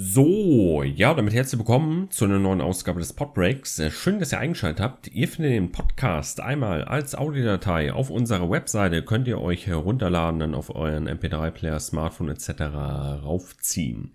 So, ja, damit herzlich willkommen zu einer neuen Ausgabe des Podbreaks. Äh, schön, dass ihr eingeschaltet habt. Ihr findet den Podcast einmal als Audiodatei auf unserer Webseite. Könnt ihr euch herunterladen, dann auf euren MP3-Player, Smartphone etc. raufziehen.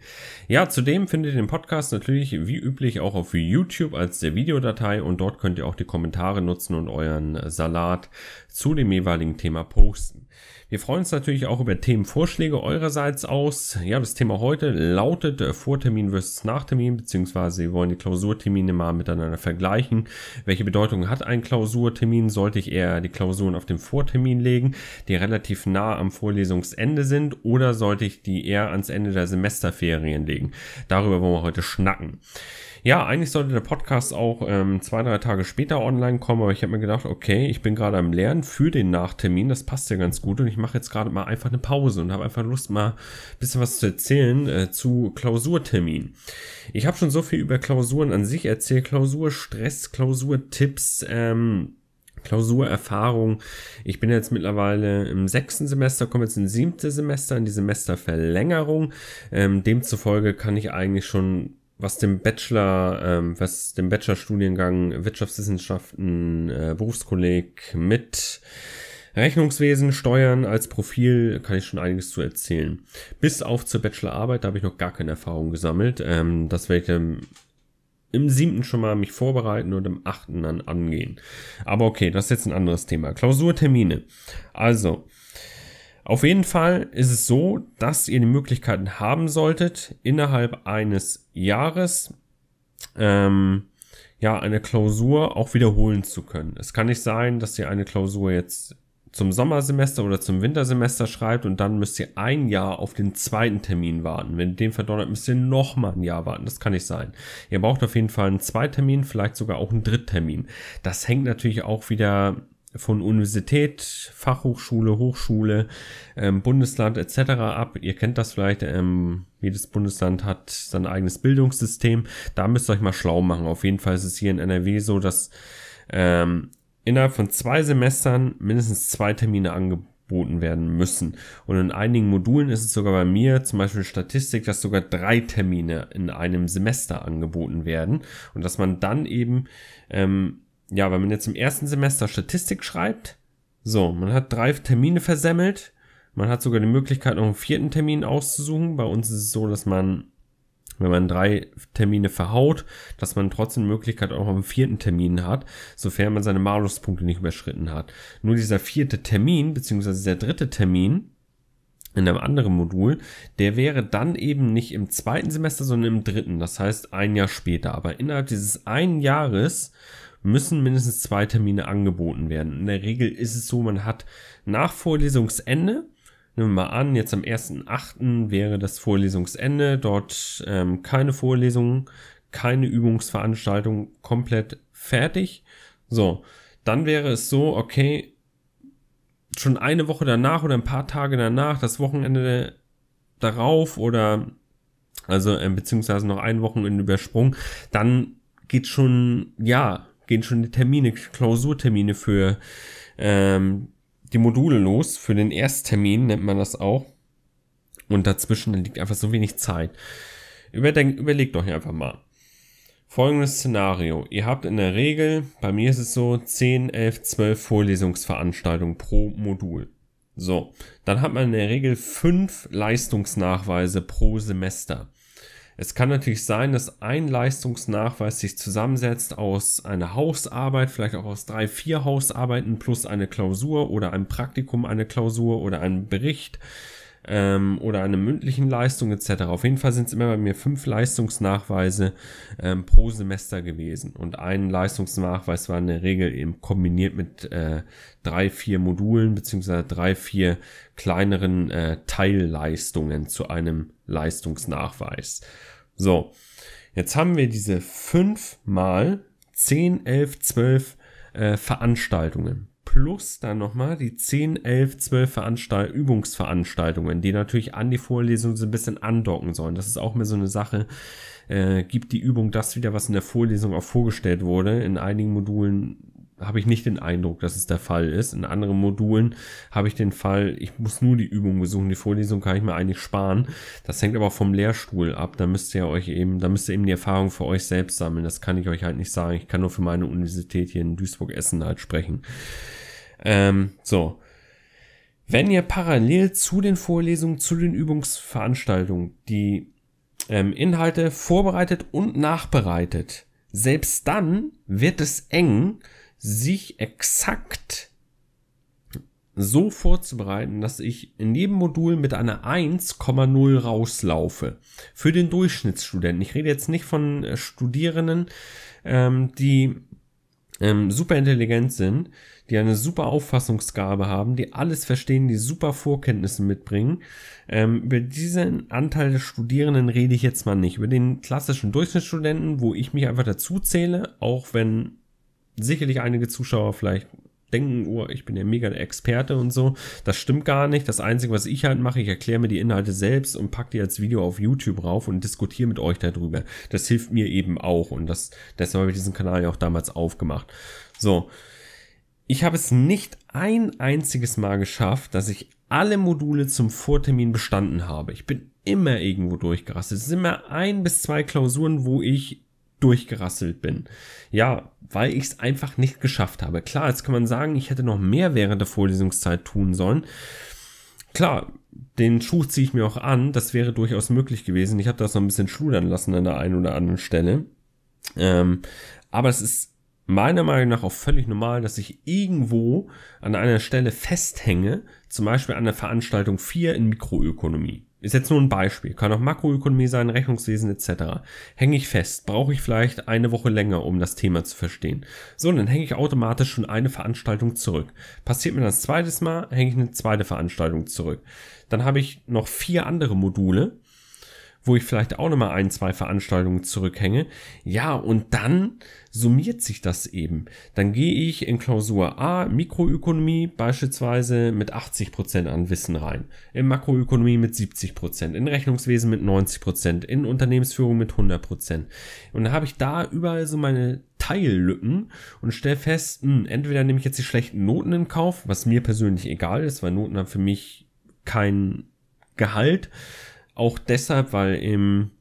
Ja, zudem findet ihr den Podcast natürlich wie üblich auch auf YouTube als der Videodatei und dort könnt ihr auch die Kommentare nutzen und euren Salat zu dem jeweiligen Thema posten. Wir freuen uns natürlich auch über Themenvorschläge eurerseits aus. Ja, das Thema heute lautet äh, Vortermin versus Nachtermin, beziehungsweise wir wollen die Klausurtermine mal miteinander vergleichen. Welche Bedeutung hat ein Klausurtermin? Sollte ich eher die Klausuren auf den Vortermin legen, die relativ nah am Vorlesungsende sind, oder sollte ich die eher ans Ende der Semesterferien legen? Darüber wollen wir heute schnacken. Ja, eigentlich sollte der Podcast auch ähm, zwei, drei Tage später online kommen, aber ich habe mir gedacht, okay, ich bin gerade am Lernen für den Nachtermin, das passt ja ganz gut und ich mache jetzt gerade mal einfach eine Pause und habe einfach Lust, mal ein bisschen was zu erzählen äh, zu Klausurtermin. Ich habe schon so viel über Klausuren an sich erzählt, Klausurstress, Klausurtipps, ähm, Klausurerfahrung. Ich bin jetzt mittlerweile im sechsten Semester, komme jetzt ins siebte Semester, in die Semesterverlängerung. Ähm, demzufolge kann ich eigentlich schon was dem Bachelor, ähm, was dem Bachelorstudiengang Wirtschaftswissenschaften, äh, Berufskolleg mit Rechnungswesen, Steuern als Profil kann ich schon einiges zu erzählen. Bis auf zur Bachelorarbeit, da habe ich noch gar keine Erfahrung gesammelt. Ähm, das werde ich im, im siebten schon mal mich vorbereiten und im achten dann angehen. Aber okay, das ist jetzt ein anderes Thema. Klausurtermine. Also, auf jeden Fall ist es so, dass ihr die Möglichkeiten haben solltet, innerhalb eines Jahres ähm, ja eine Klausur auch wiederholen zu können. Es kann nicht sein, dass ihr eine Klausur jetzt zum Sommersemester oder zum Wintersemester schreibt und dann müsst ihr ein Jahr auf den zweiten Termin warten. Wenn den verdonnert, müsst ihr noch mal ein Jahr warten. Das kann nicht sein. Ihr braucht auf jeden Fall einen Zweitermin, vielleicht sogar auch einen Dritttermin. Das hängt natürlich auch wieder von Universität, Fachhochschule, Hochschule, ähm, Bundesland etc. ab. Ihr kennt das vielleicht, ähm, jedes Bundesland hat sein eigenes Bildungssystem. Da müsst ihr euch mal schlau machen. Auf jeden Fall ist es hier in NRW so, dass ähm, innerhalb von zwei Semestern mindestens zwei Termine angeboten werden müssen. Und in einigen Modulen ist es sogar bei mir, zum Beispiel Statistik, dass sogar drei Termine in einem Semester angeboten werden. Und dass man dann eben ähm, ja, wenn man jetzt im ersten Semester Statistik schreibt, so, man hat drei Termine versemmelt, man hat sogar die Möglichkeit, noch einen vierten Termin auszusuchen. Bei uns ist es so, dass man, wenn man drei Termine verhaut, dass man trotzdem die Möglichkeit auch noch einen vierten Termin hat, sofern man seine Maluspunkte nicht überschritten hat. Nur dieser vierte Termin, beziehungsweise der dritte Termin, in einem anderen Modul, der wäre dann eben nicht im zweiten Semester, sondern im dritten, das heißt ein Jahr später. Aber innerhalb dieses einen Jahres müssen mindestens zwei Termine angeboten werden. In der Regel ist es so, man hat nach Vorlesungsende, nehmen wir mal an, jetzt am 1.8. wäre das Vorlesungsende, dort ähm, keine Vorlesungen, keine Übungsveranstaltung, komplett fertig. So, dann wäre es so, okay, schon eine Woche danach oder ein paar Tage danach, das Wochenende darauf oder also äh, beziehungsweise noch ein Wochenende übersprungen, dann geht schon, ja, gehen schon die Termine, Klausurtermine für ähm, die Module los. Für den Ersttermin nennt man das auch. Und dazwischen liegt einfach so wenig Zeit. Überdenkt, überlegt euch einfach mal. Folgendes Szenario. Ihr habt in der Regel, bei mir ist es so, 10, 11, 12 Vorlesungsveranstaltungen pro Modul. So, dann hat man in der Regel fünf Leistungsnachweise pro Semester. Es kann natürlich sein, dass ein Leistungsnachweis sich zusammensetzt aus einer Hausarbeit, vielleicht auch aus drei, vier Hausarbeiten plus eine Klausur oder ein Praktikum, eine Klausur oder ein Bericht ähm, oder eine mündlichen Leistung etc. Auf jeden Fall sind es immer bei mir fünf Leistungsnachweise ähm, pro Semester gewesen. Und ein Leistungsnachweis war in der Regel eben kombiniert mit äh, drei, vier Modulen beziehungsweise drei, vier kleineren äh, Teilleistungen zu einem Leistungsnachweis. So, jetzt haben wir diese fünf mal 10, 11, 12 äh, Veranstaltungen. Plus dann nochmal die 10, 11, 12 Veranstalt Übungsveranstaltungen, die natürlich an die Vorlesung so ein bisschen andocken sollen. Das ist auch mehr so eine Sache. Äh, gibt die Übung das wieder, was in der Vorlesung auch vorgestellt wurde. In einigen Modulen habe ich nicht den Eindruck, dass es der Fall ist. In anderen Modulen habe ich den Fall, ich muss nur die Übung besuchen, die Vorlesung kann ich mir eigentlich sparen. Das hängt aber vom Lehrstuhl ab. Da müsst ihr euch eben, da müsst ihr eben die Erfahrung für euch selbst sammeln. Das kann ich euch halt nicht sagen. Ich kann nur für meine Universität hier in Duisburg-Essen halt sprechen. Ähm, so. Wenn ihr parallel zu den Vorlesungen, zu den Übungsveranstaltungen die ähm, Inhalte vorbereitet und nachbereitet, selbst dann wird es eng, sich exakt so vorzubereiten, dass ich in jedem Modul mit einer 1,0 rauslaufe. Für den Durchschnittsstudenten. Ich rede jetzt nicht von äh, Studierenden, ähm, die ähm, super intelligent sind, die eine super Auffassungsgabe haben, die alles verstehen, die super Vorkenntnisse mitbringen. Ähm, über diesen Anteil der Studierenden rede ich jetzt mal nicht. Über den klassischen Durchschnittsstudenten, wo ich mich einfach dazu zähle, auch wenn sicherlich einige Zuschauer vielleicht denken, oh, ich bin ja mega der Experte und so. Das stimmt gar nicht. Das Einzige, was ich halt mache, ich erkläre mir die Inhalte selbst und packe die als Video auf YouTube rauf und diskutiere mit euch darüber. Das hilft mir eben auch und das, deshalb habe ich diesen Kanal ja auch damals aufgemacht. So. Ich habe es nicht ein einziges Mal geschafft, dass ich alle Module zum Vortermin bestanden habe. Ich bin immer irgendwo durchgerastet. Es sind immer ein bis zwei Klausuren, wo ich durchgerasselt bin. Ja, weil ich es einfach nicht geschafft habe. Klar, jetzt kann man sagen, ich hätte noch mehr während der Vorlesungszeit tun sollen. Klar, den Schuh ziehe ich mir auch an, das wäre durchaus möglich gewesen. Ich habe das noch ein bisschen schludern lassen an der einen oder anderen Stelle. Ähm, aber es ist meiner Meinung nach auch völlig normal, dass ich irgendwo an einer Stelle festhänge, zum Beispiel an der Veranstaltung 4 in Mikroökonomie. Ist jetzt nur ein Beispiel, kann auch Makroökonomie sein, Rechnungswesen etc. Hänge ich fest, brauche ich vielleicht eine Woche länger, um das Thema zu verstehen. So, dann hänge ich automatisch schon eine Veranstaltung zurück. Passiert mir das zweites Mal, hänge ich eine zweite Veranstaltung zurück. Dann habe ich noch vier andere Module, wo ich vielleicht auch nochmal ein, zwei Veranstaltungen zurückhänge. Ja, und dann summiert sich das eben. Dann gehe ich in Klausur A, Mikroökonomie beispielsweise mit 80 Prozent an Wissen rein, in Makroökonomie mit 70%, Prozent, in Rechnungswesen mit 90%, Prozent, in Unternehmensführung mit 100%. Prozent. Und dann habe ich da überall so meine Teillücken und stelle fest, mh, hm, entweder nehme ich jetzt die schlechten Noten in Kauf, was mir persönlich egal ist, weil Noten haben für mich kein Gehalt, auch deshalb, weil im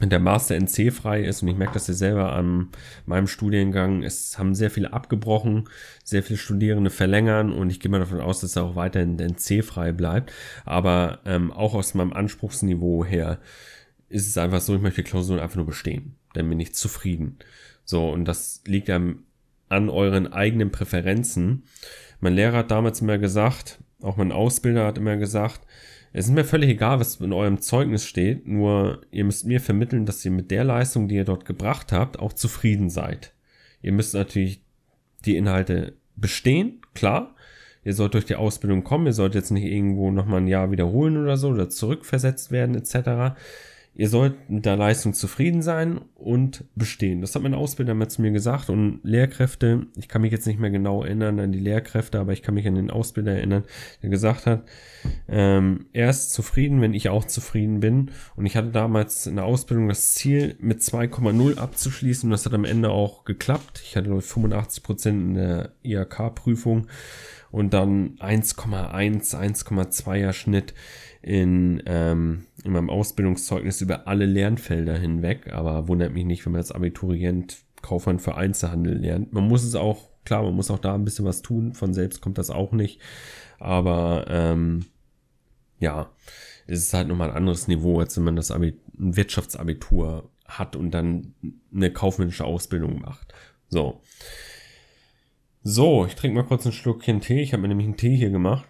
der Master NC frei ist und ich merke das ja selber an meinem Studiengang. Es haben sehr viele abgebrochen, sehr viele Studierende verlängern und ich gehe mal davon aus, dass er auch weiterhin NC frei bleibt. Aber ähm, auch aus meinem Anspruchsniveau her ist es einfach so, ich möchte Klausuren einfach nur bestehen. Dann bin ich zufrieden. So, und das liegt ja an euren eigenen Präferenzen. Mein Lehrer hat damals immer gesagt, auch mein Ausbilder hat immer gesagt, es ist mir völlig egal, was in eurem Zeugnis steht, nur ihr müsst mir vermitteln, dass ihr mit der Leistung, die ihr dort gebracht habt, auch zufrieden seid. Ihr müsst natürlich die Inhalte bestehen, klar. Ihr sollt durch die Ausbildung kommen, ihr sollt jetzt nicht irgendwo nochmal ein Jahr wiederholen oder so oder zurückversetzt werden etc. Ihr sollt mit der Leistung zufrieden sein und bestehen. Das hat mein Ausbilder mal zu mir gesagt und Lehrkräfte, ich kann mich jetzt nicht mehr genau erinnern an die Lehrkräfte, aber ich kann mich an den Ausbilder erinnern, der gesagt hat, ähm, er ist zufrieden, wenn ich auch zufrieden bin. Und ich hatte damals in der Ausbildung das Ziel, mit 2,0 abzuschließen und das hat am Ende auch geklappt. Ich hatte 85 Prozent in der IHK-Prüfung und dann 1,1, 1,2er Schnitt in, ähm, in meinem Ausbildungszeugnis über alle Lernfelder hinweg, aber wundert mich nicht, wenn man als Abiturient Kaufmann für Einzelhandel lernt. Man muss es auch, klar, man muss auch da ein bisschen was tun, von selbst kommt das auch nicht, aber ähm, ja, es ist halt nochmal ein anderes Niveau, als wenn man das Abi ein Wirtschaftsabitur hat und dann eine kaufmännische Ausbildung macht. So. So, ich trinke mal kurz ein Schluckchen Tee. Ich habe mir nämlich einen Tee hier gemacht.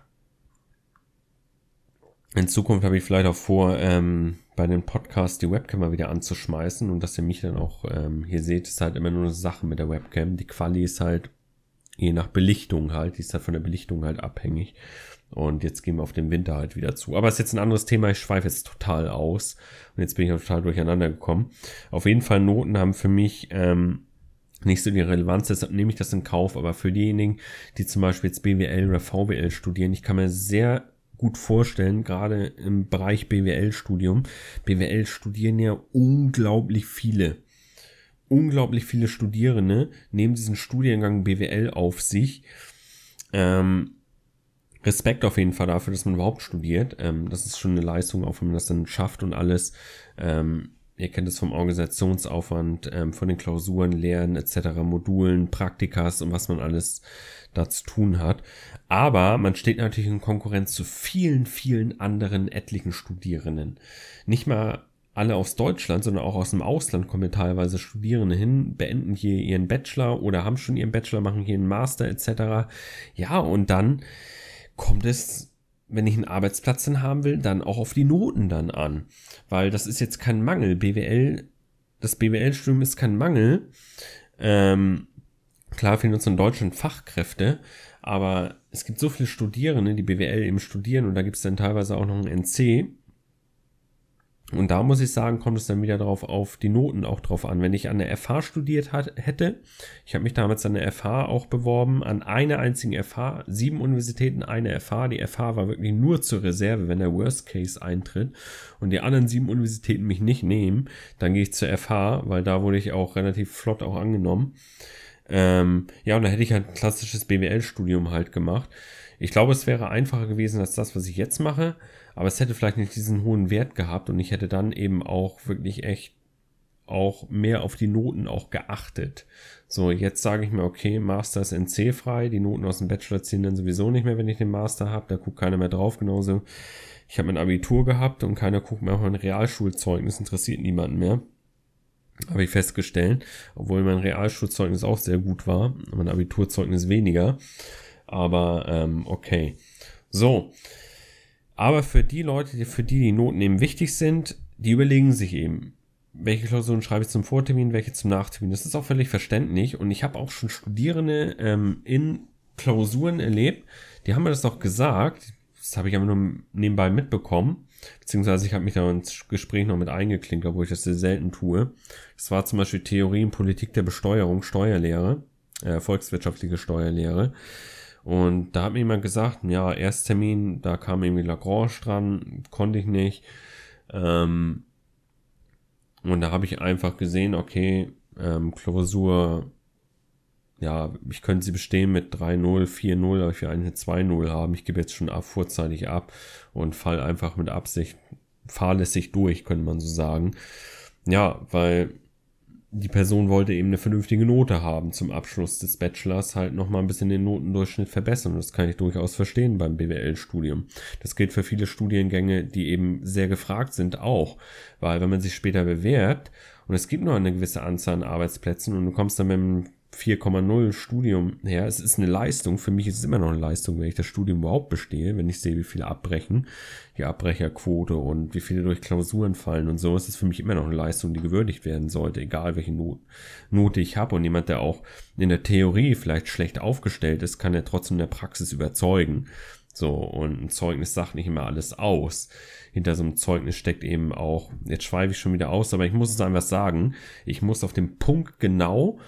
In Zukunft habe ich vielleicht auch vor, ähm, bei den Podcasts die Webcam mal wieder anzuschmeißen und dass ihr mich dann auch ähm, hier seht, ist halt immer nur eine Sache mit der Webcam. Die Quali ist halt je nach Belichtung halt, die ist halt von der Belichtung halt abhängig. Und jetzt gehen wir auf den Winter halt wieder zu. Aber es ist jetzt ein anderes Thema, ich schweife jetzt total aus. Und jetzt bin ich total durcheinander gekommen. Auf jeden Fall Noten haben für mich ähm, nicht so die Relevanz, deshalb nehme ich das in Kauf. Aber für diejenigen, die zum Beispiel jetzt BWL oder VWL studieren, ich kann mir sehr gut vorstellen, gerade im Bereich BWL-Studium. BWL studieren ja unglaublich viele. unglaublich viele Studierende nehmen diesen Studiengang BWL auf sich. Ähm, Respekt auf jeden Fall dafür, dass man überhaupt studiert. Ähm, das ist schon eine Leistung, auch wenn man das dann schafft und alles. Ähm, ihr kennt es vom Organisationsaufwand, ähm, von den Klausuren, Lehren etc., Modulen, Praktikas und was man alles da zu tun hat. Aber man steht natürlich in Konkurrenz zu vielen, vielen anderen etlichen Studierenden. Nicht mal alle aus Deutschland, sondern auch aus dem Ausland kommen teilweise Studierende hin, beenden hier ihren Bachelor oder haben schon ihren Bachelor, machen hier einen Master etc. Ja, und dann kommt es, wenn ich einen Arbeitsplatz dann haben will, dann auch auf die Noten dann an. Weil das ist jetzt kein Mangel. BWL, das BWL-Studium ist kein Mangel. Ähm, klar fehlen uns in Deutschland Fachkräfte, aber es gibt so viele Studierende, die BWL eben studieren und da gibt es dann teilweise auch noch ein NC und da muss ich sagen, kommt es dann wieder darauf auf die Noten auch drauf an. Wenn ich an der FH studiert hat, hätte, ich habe mich damals an der FH auch beworben, an einer einzigen FH, sieben Universitäten, eine FH. Die FH war wirklich nur zur Reserve, wenn der Worst Case eintritt und die anderen sieben Universitäten mich nicht nehmen, dann gehe ich zur FH, weil da wurde ich auch relativ flott auch angenommen. Ähm, ja, und da hätte ich halt ein klassisches BWL-Studium halt gemacht. Ich glaube, es wäre einfacher gewesen als das, was ich jetzt mache aber es hätte vielleicht nicht diesen hohen Wert gehabt und ich hätte dann eben auch wirklich echt auch mehr auf die Noten auch geachtet. So, jetzt sage ich mir, okay, Master ist NC frei, die Noten aus dem Bachelor ziehen dann sowieso nicht mehr, wenn ich den Master habe, da guckt keiner mehr drauf, genauso. Ich habe mein Abitur gehabt und keiner guckt mehr auf mein Realschulzeugnis, interessiert niemanden mehr. Habe ich festgestellt, obwohl mein Realschulzeugnis auch sehr gut war, mein Abiturzeugnis weniger. Aber ähm, okay. So, aber für die Leute, für die die Noten eben wichtig sind, die überlegen sich eben, welche Klausuren schreibe ich zum Vortermin, welche zum Nachtermin. Das ist auch völlig verständlich. Und ich habe auch schon Studierende ähm, in Klausuren erlebt, die haben mir das auch gesagt. Das habe ich aber nur nebenbei mitbekommen. Beziehungsweise ich habe mich da ins Gespräch noch mit eingeklinkt, obwohl ich das sehr selten tue. Das war zum Beispiel Theorie und Politik der Besteuerung, Steuerlehre, äh, volkswirtschaftliche Steuerlehre. Und da hat mir jemand gesagt, ja, Ersttermin, da kam irgendwie Lagrange dran, konnte ich nicht. Ähm, und da habe ich einfach gesehen, okay, ähm, Klausur, ja, ich könnte sie bestehen mit 3-0, 4-0, aber ich will eine 2-0 haben. Ich gebe jetzt schon ab, vorzeitig ab und fall einfach mit Absicht fahrlässig durch, könnte man so sagen. Ja, weil die Person wollte eben eine vernünftige Note haben zum Abschluss des Bachelors, halt nochmal ein bisschen den Notendurchschnitt verbessern. das kann ich durchaus verstehen beim BWL-Studium. Das gilt für viele Studiengänge, die eben sehr gefragt sind auch, weil wenn man sich später bewährt und es gibt nur eine gewisse Anzahl an Arbeitsplätzen und du kommst dann mit einem 4,0 Studium her. Es ist eine Leistung. Für mich ist es immer noch eine Leistung, wenn ich das Studium überhaupt bestehe, wenn ich sehe, wie viele abbrechen, die Abbrecherquote und wie viele durch Klausuren fallen und so. Es ist für mich immer noch eine Leistung, die gewürdigt werden sollte, egal welche Not, Note ich habe. Und jemand, der auch in der Theorie vielleicht schlecht aufgestellt ist, kann ja trotzdem in der Praxis überzeugen. So, und ein Zeugnis sagt nicht immer alles aus. Hinter so einem Zeugnis steckt eben auch, jetzt schweife ich schon wieder aus, aber ich muss es einfach sagen, ich muss auf dem Punkt genau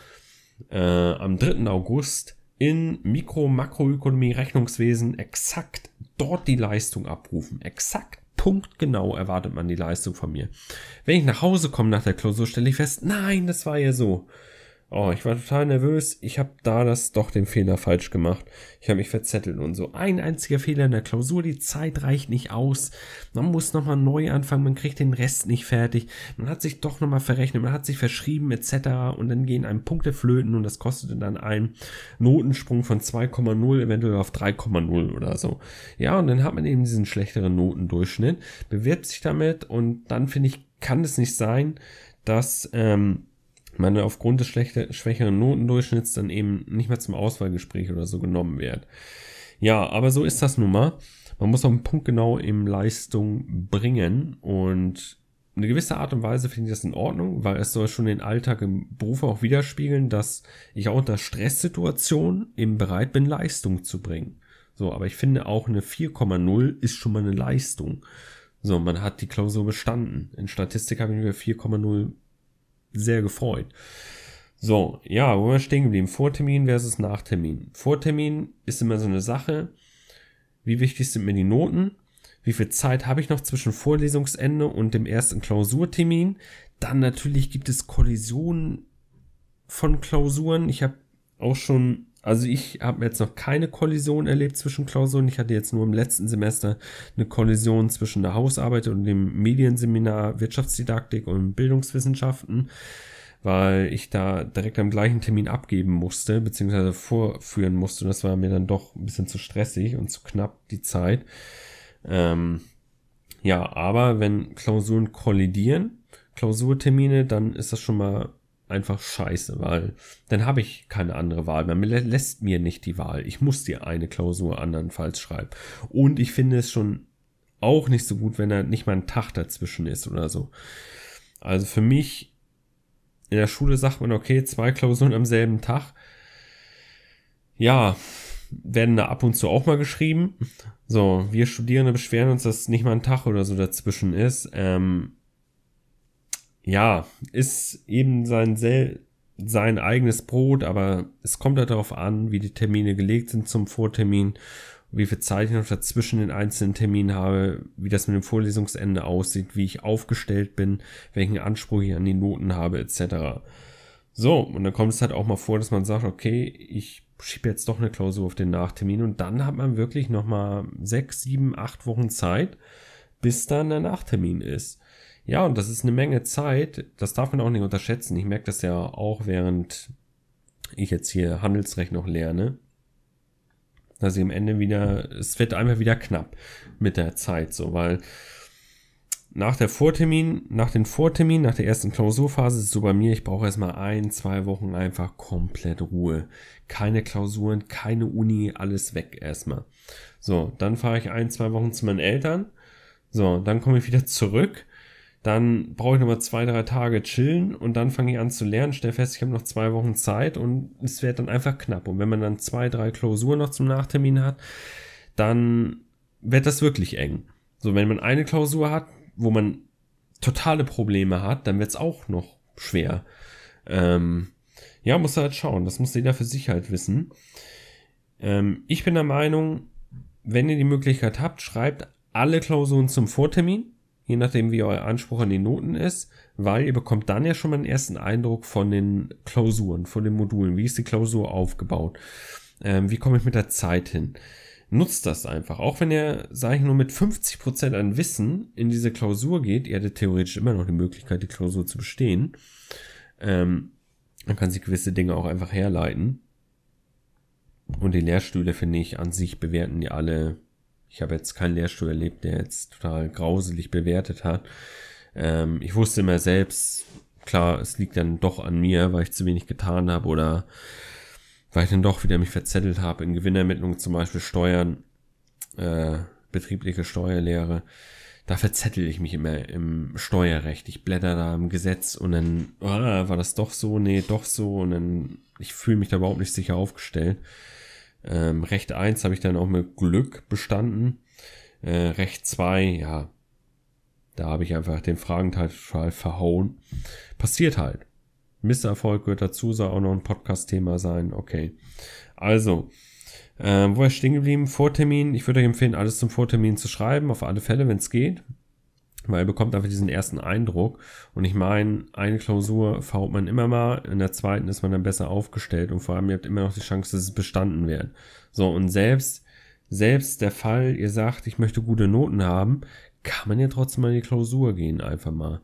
äh, am 3. August in Mikro-, Makroökonomie, Rechnungswesen exakt dort die Leistung abrufen. Exakt punktgenau erwartet man die Leistung von mir. Wenn ich nach Hause komme nach der Klausur, stelle ich fest, nein, das war ja so. Oh, ich war total nervös. Ich habe da das doch den Fehler falsch gemacht. Ich habe mich verzettelt und so. Ein einziger Fehler in der Klausur, die Zeit reicht nicht aus. Man muss nochmal neu anfangen, man kriegt den Rest nicht fertig. Man hat sich doch nochmal verrechnet, man hat sich verschrieben etc. Und dann gehen einem Punkte flöten und das kostete dann einen Notensprung von 2,0 eventuell auf 3,0 oder so. Ja, und dann hat man eben diesen schlechteren Notendurchschnitt, bewirbt sich damit und dann finde ich, kann es nicht sein, dass... Ähm, man aufgrund des schlechter, schwächeren Notendurchschnitts dann eben nicht mehr zum Auswahlgespräch oder so genommen wird. Ja, aber so ist das nun mal. Man muss auf den Punkt genau eben Leistung bringen und eine gewisse Art und Weise finde ich das in Ordnung, weil es soll schon den Alltag im Beruf auch widerspiegeln, dass ich auch unter Stresssituationen eben bereit bin, Leistung zu bringen. So, aber ich finde auch eine 4,0 ist schon mal eine Leistung. So, man hat die Klausur bestanden. In Statistik habe ich mir 4,0 sehr gefreut. So, ja, wo wir stehen geblieben? Vortermin versus Nachtermin. Vortermin ist immer so eine Sache. Wie wichtig sind mir die Noten? Wie viel Zeit habe ich noch zwischen Vorlesungsende und dem ersten Klausurtermin? Dann natürlich gibt es Kollisionen von Klausuren. Ich habe auch schon, also ich habe jetzt noch keine Kollision erlebt zwischen Klausuren. Ich hatte jetzt nur im letzten Semester eine Kollision zwischen der Hausarbeit und dem Medienseminar Wirtschaftsdidaktik und Bildungswissenschaften, weil ich da direkt am gleichen Termin abgeben musste, beziehungsweise vorführen musste. Das war mir dann doch ein bisschen zu stressig und zu knapp die Zeit. Ähm, ja, aber wenn Klausuren kollidieren, Klausurtermine, dann ist das schon mal einfach scheiße, weil dann habe ich keine andere Wahl. Man lässt mir nicht die Wahl. Ich muss die eine Klausur andernfalls schreiben. Und ich finde es schon auch nicht so gut, wenn da nicht mal ein Tag dazwischen ist oder so. Also für mich, in der Schule sagt man, okay, zwei Klausuren am selben Tag. Ja, werden da ab und zu auch mal geschrieben. So, wir Studierende beschweren uns, dass nicht mal ein Tag oder so dazwischen ist. Ähm, ja, ist eben sein, sein eigenes Brot, aber es kommt halt darauf an, wie die Termine gelegt sind zum Vortermin, wie viel Zeit ich noch dazwischen den einzelnen Terminen habe, wie das mit dem Vorlesungsende aussieht, wie ich aufgestellt bin, welchen Anspruch ich an die Noten habe, etc. So, und dann kommt es halt auch mal vor, dass man sagt, okay, ich schiebe jetzt doch eine Klausur auf den Nachtermin und dann hat man wirklich nochmal sechs, sieben, acht Wochen Zeit, bis dann der Nachtermin ist. Ja, und das ist eine Menge Zeit. Das darf man auch nicht unterschätzen. Ich merke das ja auch, während ich jetzt hier Handelsrecht noch lerne. Dass ich am Ende wieder, es wird einfach wieder knapp mit der Zeit, so, weil nach der Vortermin, nach den Vortermin, nach der ersten Klausurphase ist es so bei mir, ich brauche erstmal ein, zwei Wochen einfach komplett Ruhe. Keine Klausuren, keine Uni, alles weg erstmal. So, dann fahre ich ein, zwei Wochen zu meinen Eltern. So, dann komme ich wieder zurück dann brauche ich nochmal zwei, drei Tage chillen und dann fange ich an zu lernen, stelle fest, ich habe noch zwei Wochen Zeit und es wird dann einfach knapp. Und wenn man dann zwei, drei Klausuren noch zum Nachtermin hat, dann wird das wirklich eng. So, wenn man eine Klausur hat, wo man totale Probleme hat, dann wird es auch noch schwer. Ähm, ja, muss halt schauen. Das muss jeder für sich halt wissen. Ähm, ich bin der Meinung, wenn ihr die Möglichkeit habt, schreibt alle Klausuren zum Vortermin je nachdem wie euer Anspruch an die Noten ist, weil ihr bekommt dann ja schon mal einen ersten Eindruck von den Klausuren, von den Modulen. Wie ist die Klausur aufgebaut? Ähm, wie komme ich mit der Zeit hin? Nutzt das einfach. Auch wenn ihr, sage ich nur, mit 50% an Wissen in diese Klausur geht, ihr hättet theoretisch immer noch die Möglichkeit, die Klausur zu bestehen. Ähm, man kann sich gewisse Dinge auch einfach herleiten. Und die Lehrstühle, finde ich, an sich bewerten die alle ich habe jetzt keinen Lehrstuhl erlebt, der jetzt total grauselig bewertet hat. Ähm, ich wusste immer selbst, klar, es liegt dann doch an mir, weil ich zu wenig getan habe oder weil ich dann doch wieder mich verzettelt habe in Gewinnermittlung, zum Beispiel Steuern, äh, betriebliche Steuerlehre. Da verzettel ich mich immer im Steuerrecht. Ich blätter da im Gesetz und dann, oh, war das doch so? Nee, doch so. Und dann, ich fühle mich da überhaupt nicht sicher aufgestellt. Ähm, Recht 1 habe ich dann auch mit Glück bestanden. Äh, Recht 2, ja, da habe ich einfach den Fragenteil verhauen. Passiert halt. Misserfolg gehört dazu, soll auch noch ein Podcast-Thema sein. Okay. Also, äh, wo ist stehen geblieben? Vortermin. Ich würde euch empfehlen, alles zum Vortermin zu schreiben, auf alle Fälle, wenn es geht weil er bekommt einfach diesen ersten Eindruck. Und ich meine, eine Klausur verhaut man immer mal, in der zweiten ist man dann besser aufgestellt und vor allem ihr habt immer noch die Chance, dass es bestanden wird. So, und selbst, selbst der Fall, ihr sagt, ich möchte gute Noten haben, kann man ja trotzdem mal in die Klausur gehen, einfach mal.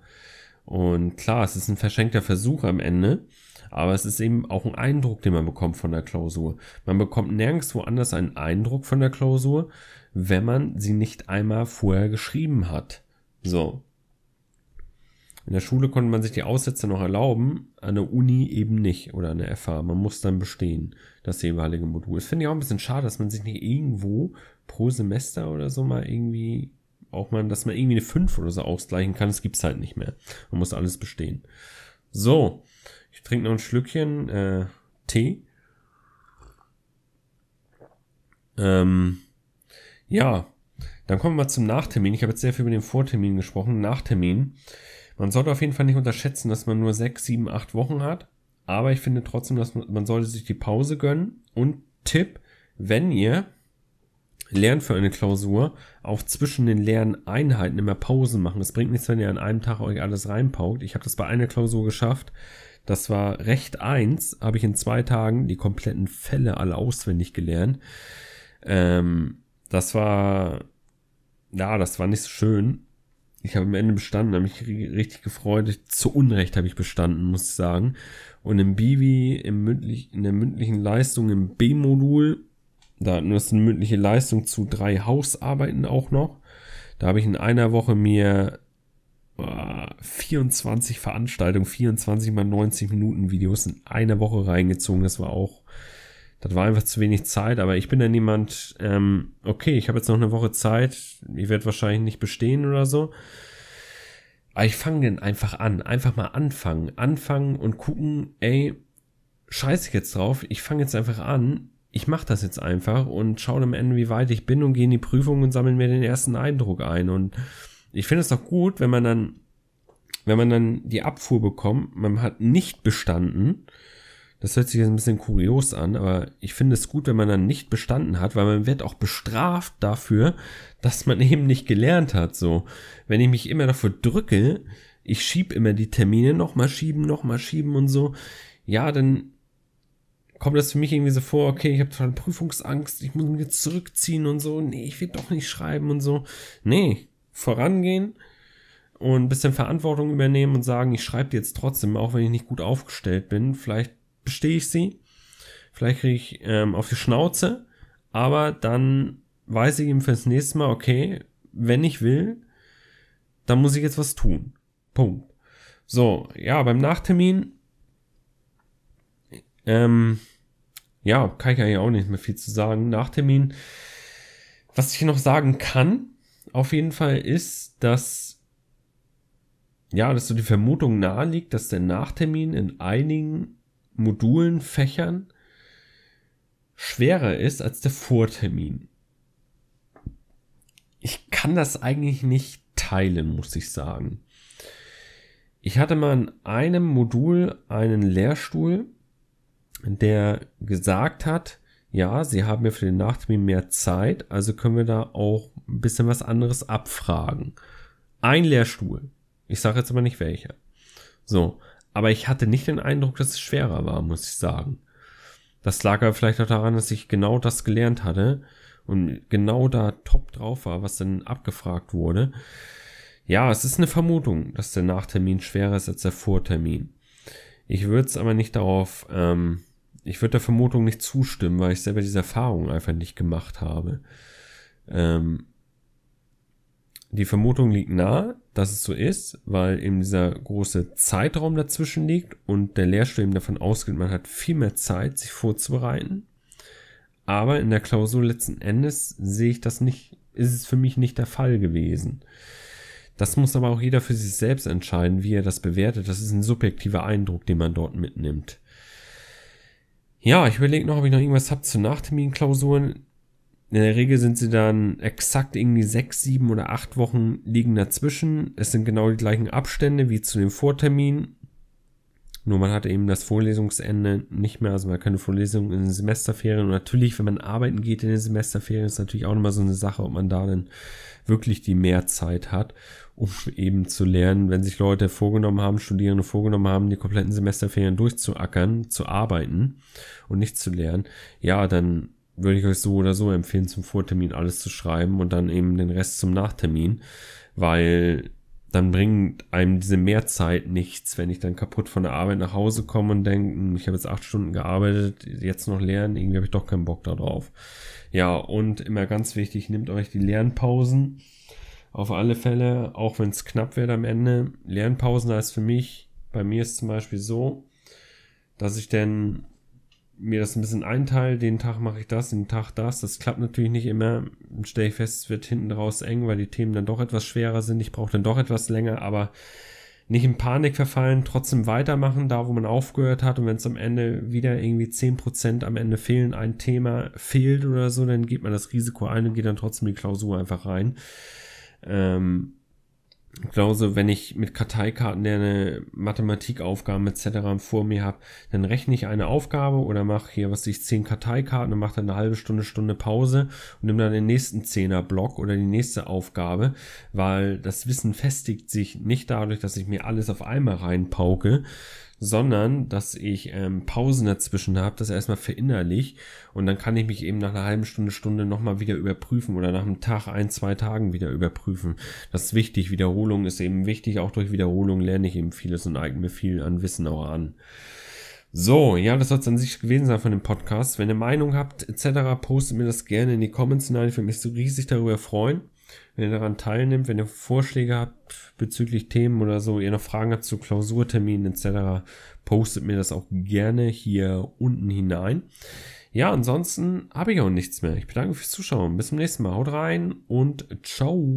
Und klar, es ist ein verschenkter Versuch am Ende, aber es ist eben auch ein Eindruck, den man bekommt von der Klausur. Man bekommt nirgendwo anders einen Eindruck von der Klausur, wenn man sie nicht einmal vorher geschrieben hat. So. In der Schule konnte man sich die Aussätze noch erlauben, an der Uni eben nicht oder an der FH. Man muss dann bestehen, das jeweilige Modul. Das finde ich auch ein bisschen schade, dass man sich nicht irgendwo pro Semester oder so mal irgendwie, auch mal, dass man irgendwie eine 5 oder so ausgleichen kann. Das gibt's halt nicht mehr. Man muss alles bestehen. So, ich trinke noch ein Schlückchen äh, Tee. Ähm, ja, dann kommen wir mal zum Nachtermin. Ich habe jetzt sehr viel über den Vortermin gesprochen. Nachtermin. Man sollte auf jeden Fall nicht unterschätzen, dass man nur sechs, sieben, acht Wochen hat. Aber ich finde trotzdem, dass man, sollte sich die Pause gönnen. Und Tipp, wenn ihr lernt für eine Klausur, auch zwischen den Lerneinheiten immer Pausen machen. Es bringt nichts, wenn ihr an einem Tag euch alles reinpaukt. Ich habe das bei einer Klausur geschafft. Das war recht eins, habe ich in zwei Tagen die kompletten Fälle alle auswendig gelernt. Ähm, das war, ja, das war nicht so schön. Ich habe am Ende bestanden, habe mich richtig gefreut. Zu Unrecht habe ich bestanden, muss ich sagen. Und im Bivi, im mündlich, in der mündlichen Leistung im B-Modul, da hatten wir eine mündliche Leistung zu drei Hausarbeiten auch noch. Da habe ich in einer Woche mir 24 Veranstaltungen, 24 mal 90 Minuten Videos in einer Woche reingezogen. Das war auch, das war einfach zu wenig Zeit, aber ich bin dann niemand, ähm, okay, ich habe jetzt noch eine Woche Zeit, ich werde wahrscheinlich nicht bestehen oder so. Aber ich fange dann einfach an, einfach mal anfangen, anfangen und gucken, ey, scheiße ich jetzt drauf, ich fange jetzt einfach an, ich mache das jetzt einfach und schaue am Ende, wie weit ich bin und gehe in die Prüfung und sammle mir den ersten Eindruck ein und ich finde es doch gut, wenn man dann, wenn man dann die Abfuhr bekommt, man hat nicht bestanden. Das hört sich jetzt ein bisschen kurios an, aber ich finde es gut, wenn man dann nicht bestanden hat, weil man wird auch bestraft dafür, dass man eben nicht gelernt hat. So, wenn ich mich immer dafür drücke, ich schieb immer die Termine nochmal schieben, nochmal schieben und so, ja, dann kommt das für mich irgendwie so vor, okay, ich habe total Prüfungsangst, ich muss mich jetzt zurückziehen und so, nee, ich will doch nicht schreiben und so. Nee, vorangehen und ein bisschen Verantwortung übernehmen und sagen, ich schreibe jetzt trotzdem, auch wenn ich nicht gut aufgestellt bin. Vielleicht bestehe ich sie, vielleicht kriege ich ähm, auf die Schnauze, aber dann weiß ich eben fürs nächste Mal, okay, wenn ich will, dann muss ich jetzt was tun. Punkt. So, ja, beim Nachtermin, ähm, ja, kann ich eigentlich auch nicht mehr viel zu sagen. Nachtermin, was ich noch sagen kann, auf jeden Fall ist, dass ja, dass so die Vermutung naheliegt, dass der Nachtermin in einigen Modulen, Fächern schwerer ist als der Vortermin. Ich kann das eigentlich nicht teilen, muss ich sagen. Ich hatte mal in einem Modul einen Lehrstuhl, der gesagt hat, ja, sie haben ja für den Nachtermin mehr Zeit, also können wir da auch ein bisschen was anderes abfragen. Ein Lehrstuhl. Ich sage jetzt aber nicht welcher. So. Aber ich hatte nicht den Eindruck, dass es schwerer war, muss ich sagen. Das lag aber vielleicht auch daran, dass ich genau das gelernt hatte und genau da top drauf war, was dann abgefragt wurde. Ja, es ist eine Vermutung, dass der Nachtermin schwerer ist als der Vortermin. Ich würde es aber nicht darauf ähm, ich würde der Vermutung nicht zustimmen, weil ich selber diese Erfahrung einfach nicht gemacht habe. Ähm, die Vermutung liegt nahe, dass es so ist, weil eben dieser große Zeitraum dazwischen liegt und der Lehrstuhl eben davon ausgeht, man hat viel mehr Zeit, sich vorzubereiten. Aber in der Klausur letzten Endes sehe ich das nicht, ist es für mich nicht der Fall gewesen. Das muss aber auch jeder für sich selbst entscheiden, wie er das bewertet. Das ist ein subjektiver Eindruck, den man dort mitnimmt. Ja, ich überlege noch, ob ich noch irgendwas habe zu Nachterminklausuren. In der Regel sind sie dann exakt irgendwie sechs, sieben oder acht Wochen liegen dazwischen. Es sind genau die gleichen Abstände wie zu dem Vortermin. Nur man hat eben das Vorlesungsende nicht mehr, also man kann eine Vorlesung in den Semesterferien. Und natürlich, wenn man arbeiten geht in den Semesterferien, ist natürlich auch nochmal so eine Sache, ob man da dann wirklich die Mehrzeit hat, um eben zu lernen, wenn sich Leute vorgenommen haben, Studierende vorgenommen haben, die kompletten Semesterferien durchzuackern, zu arbeiten und nicht zu lernen, ja, dann würde ich euch so oder so empfehlen, zum Vortermin alles zu schreiben und dann eben den Rest zum Nachtermin, weil dann bringt einem diese Mehrzeit nichts, wenn ich dann kaputt von der Arbeit nach Hause komme und denke, hm, ich habe jetzt acht Stunden gearbeitet, jetzt noch lernen, irgendwie habe ich doch keinen Bock darauf. Ja, und immer ganz wichtig, nehmt euch die Lernpausen. Auf alle Fälle, auch wenn es knapp wird am Ende. Lernpausen heißt für mich, bei mir ist zum Beispiel so, dass ich dann mir das ein bisschen einteile, den Tag mache ich das, den Tag das. Das klappt natürlich nicht immer. Dann stelle ich fest, es wird hinten raus eng, weil die Themen dann doch etwas schwerer sind. Ich brauche dann doch etwas länger, aber nicht in Panik verfallen, trotzdem weitermachen, da wo man aufgehört hat. Und wenn es am Ende wieder irgendwie zehn Prozent am Ende fehlen, ein Thema fehlt oder so, dann geht man das Risiko ein und geht dann trotzdem die Klausur einfach rein. Ähm, glaube, wenn ich mit Karteikarten eine Mathematikaufgaben etc. vor mir habe, dann rechne ich eine Aufgabe oder mache hier, was ich, zehn Karteikarten und mache dann eine halbe Stunde, Stunde Pause und nehme dann den nächsten Zehner-Block oder die nächste Aufgabe, weil das Wissen festigt sich nicht dadurch, dass ich mir alles auf einmal reinpauke, sondern dass ich ähm, Pausen dazwischen habe, das erstmal verinnerlich und dann kann ich mich eben nach einer halben Stunde, Stunde nochmal wieder überprüfen oder nach einem Tag, ein, zwei Tagen wieder überprüfen. Das ist wichtig. Wiederholung ist eben wichtig. Auch durch Wiederholung lerne ich eben vieles und eigne mir viel an Wissen auch an. So, ja, das soll es an sich gewesen sein von dem Podcast. Wenn ihr Meinung habt, etc., postet mir das gerne in die Comments hinein. Ich würde mich so riesig darüber freuen, wenn ihr daran teilnimmt. Wenn ihr Vorschläge habt bezüglich Themen oder so, ihr noch Fragen habt zu Klausurterminen etc., postet mir das auch gerne hier unten hinein. Ja, ansonsten habe ich auch nichts mehr. Ich bedanke fürs Zuschauen. Bis zum nächsten Mal. Haut rein und ciao.